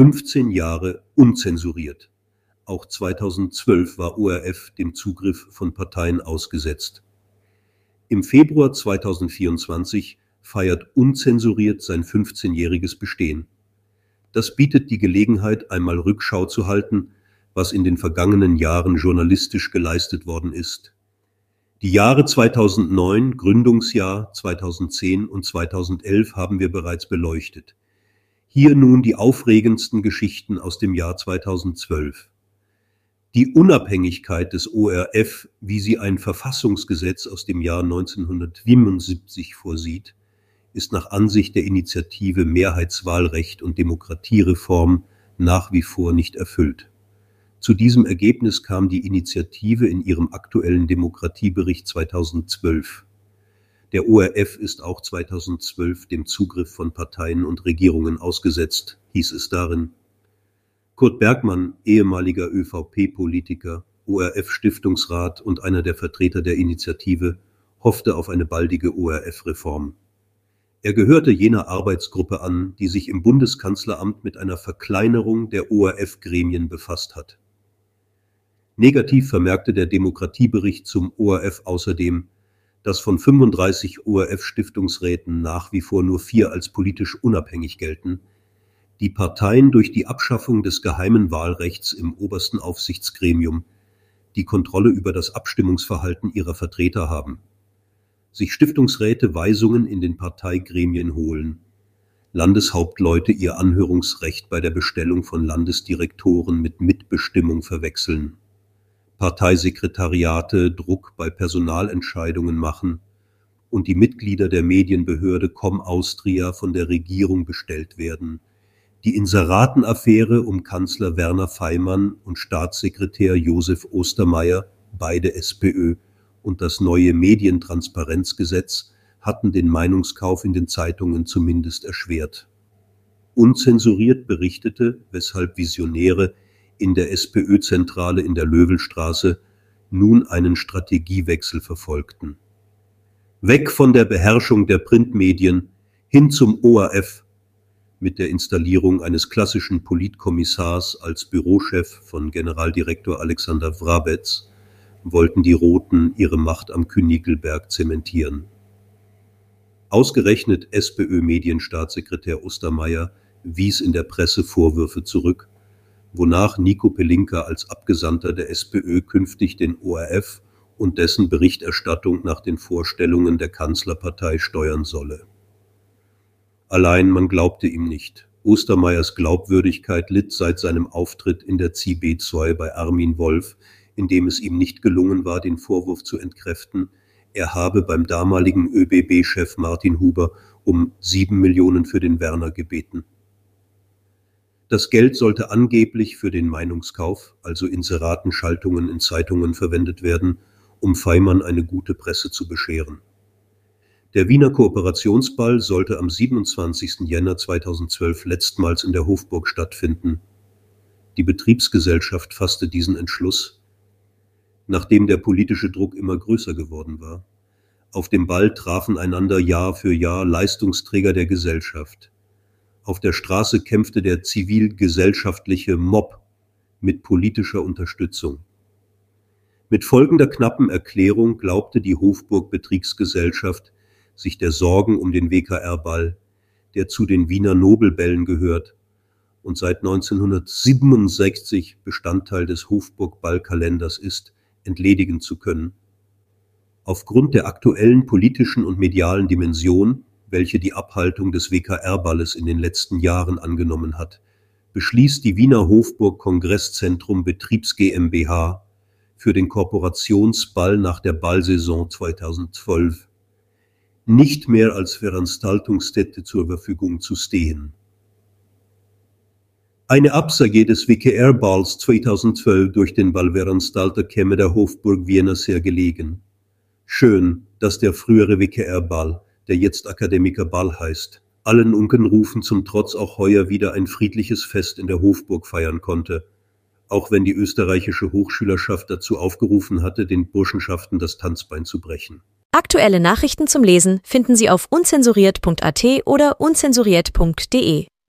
15 Jahre unzensuriert. Auch 2012 war ORF dem Zugriff von Parteien ausgesetzt. Im Februar 2024 feiert unzensuriert sein 15-jähriges Bestehen. Das bietet die Gelegenheit, einmal Rückschau zu halten, was in den vergangenen Jahren journalistisch geleistet worden ist. Die Jahre 2009, Gründungsjahr 2010 und 2011 haben wir bereits beleuchtet. Hier nun die aufregendsten Geschichten aus dem Jahr 2012. Die Unabhängigkeit des ORF, wie sie ein Verfassungsgesetz aus dem Jahr 1977 vorsieht, ist nach Ansicht der Initiative Mehrheitswahlrecht und Demokratiereform nach wie vor nicht erfüllt. Zu diesem Ergebnis kam die Initiative in ihrem aktuellen Demokratiebericht 2012. Der ORF ist auch 2012 dem Zugriff von Parteien und Regierungen ausgesetzt, hieß es darin. Kurt Bergmann, ehemaliger ÖVP-Politiker, ORF-Stiftungsrat und einer der Vertreter der Initiative, hoffte auf eine baldige ORF-Reform. Er gehörte jener Arbeitsgruppe an, die sich im Bundeskanzleramt mit einer Verkleinerung der ORF-Gremien befasst hat. Negativ vermerkte der Demokratiebericht zum ORF außerdem, dass von 35 ORF-Stiftungsräten nach wie vor nur vier als politisch unabhängig gelten, die Parteien durch die Abschaffung des geheimen Wahlrechts im obersten Aufsichtsgremium die Kontrolle über das Abstimmungsverhalten ihrer Vertreter haben sich Stiftungsräte Weisungen in den Parteigremien holen, Landeshauptleute ihr Anhörungsrecht bei der Bestellung von Landesdirektoren mit Mitbestimmung verwechseln, Parteisekretariate Druck bei Personalentscheidungen machen und die Mitglieder der Medienbehörde Com Austria von der Regierung bestellt werden, die Inseratenaffäre um Kanzler Werner Feimann und Staatssekretär Josef Ostermeier, beide SPÖ, und das neue Medientransparenzgesetz hatten den Meinungskauf in den Zeitungen zumindest erschwert. Unzensuriert berichtete, weshalb Visionäre in der SPÖ-Zentrale in der Löwelstraße nun einen Strategiewechsel verfolgten. Weg von der Beherrschung der Printmedien hin zum ORF mit der Installierung eines klassischen Politkommissars als Bürochef von Generaldirektor Alexander Wrabetz wollten die Roten ihre Macht am Königelberg zementieren. Ausgerechnet SPÖ-Medienstaatssekretär Ostermeier wies in der Presse Vorwürfe zurück, wonach Nico Pelinka als Abgesandter der SPÖ künftig den ORF und dessen Berichterstattung nach den Vorstellungen der Kanzlerpartei steuern solle. Allein man glaubte ihm nicht. Ostermeiers Glaubwürdigkeit litt seit seinem Auftritt in der CB 2 bei Armin Wolf in dem es ihm nicht gelungen war, den Vorwurf zu entkräften, er habe beim damaligen ÖBB-Chef Martin Huber um sieben Millionen für den Werner gebeten. Das Geld sollte angeblich für den Meinungskauf, also Inseratenschaltungen in Zeitungen verwendet werden, um Feimann eine gute Presse zu bescheren. Der Wiener Kooperationsball sollte am 27. Jänner 2012 letztmals in der Hofburg stattfinden. Die Betriebsgesellschaft fasste diesen Entschluss, nachdem der politische Druck immer größer geworden war. Auf dem Ball trafen einander Jahr für Jahr Leistungsträger der Gesellschaft. Auf der Straße kämpfte der zivilgesellschaftliche Mob mit politischer Unterstützung. Mit folgender knappen Erklärung glaubte die Hofburg Betriebsgesellschaft sich der Sorgen um den WKR-Ball, der zu den Wiener Nobelbällen gehört und seit 1967 Bestandteil des Hofburg-Ballkalenders ist, entledigen zu können. Aufgrund der aktuellen politischen und medialen Dimension, welche die Abhaltung des WKR-Balles in den letzten Jahren angenommen hat, beschließt die Wiener Hofburg Kongresszentrum Betriebs GmbH für den Korporationsball nach der Ballsaison 2012 nicht mehr als Veranstaltungsstätte zur Verfügung zu stehen. Eine Absage des WKR-Balls 2012 durch den Ballveranstalter käme der Hofburg Vienna sehr gelegen. Schön, dass der frühere WKR-Ball, der jetzt Akademiker Ball heißt, allen Unkenrufen zum Trotz auch heuer wieder ein friedliches Fest in der Hofburg feiern konnte, auch wenn die österreichische Hochschülerschaft dazu aufgerufen hatte, den Burschenschaften das Tanzbein zu brechen. Aktuelle Nachrichten zum Lesen finden Sie auf unzensuriert.at oder unzensuriert.de.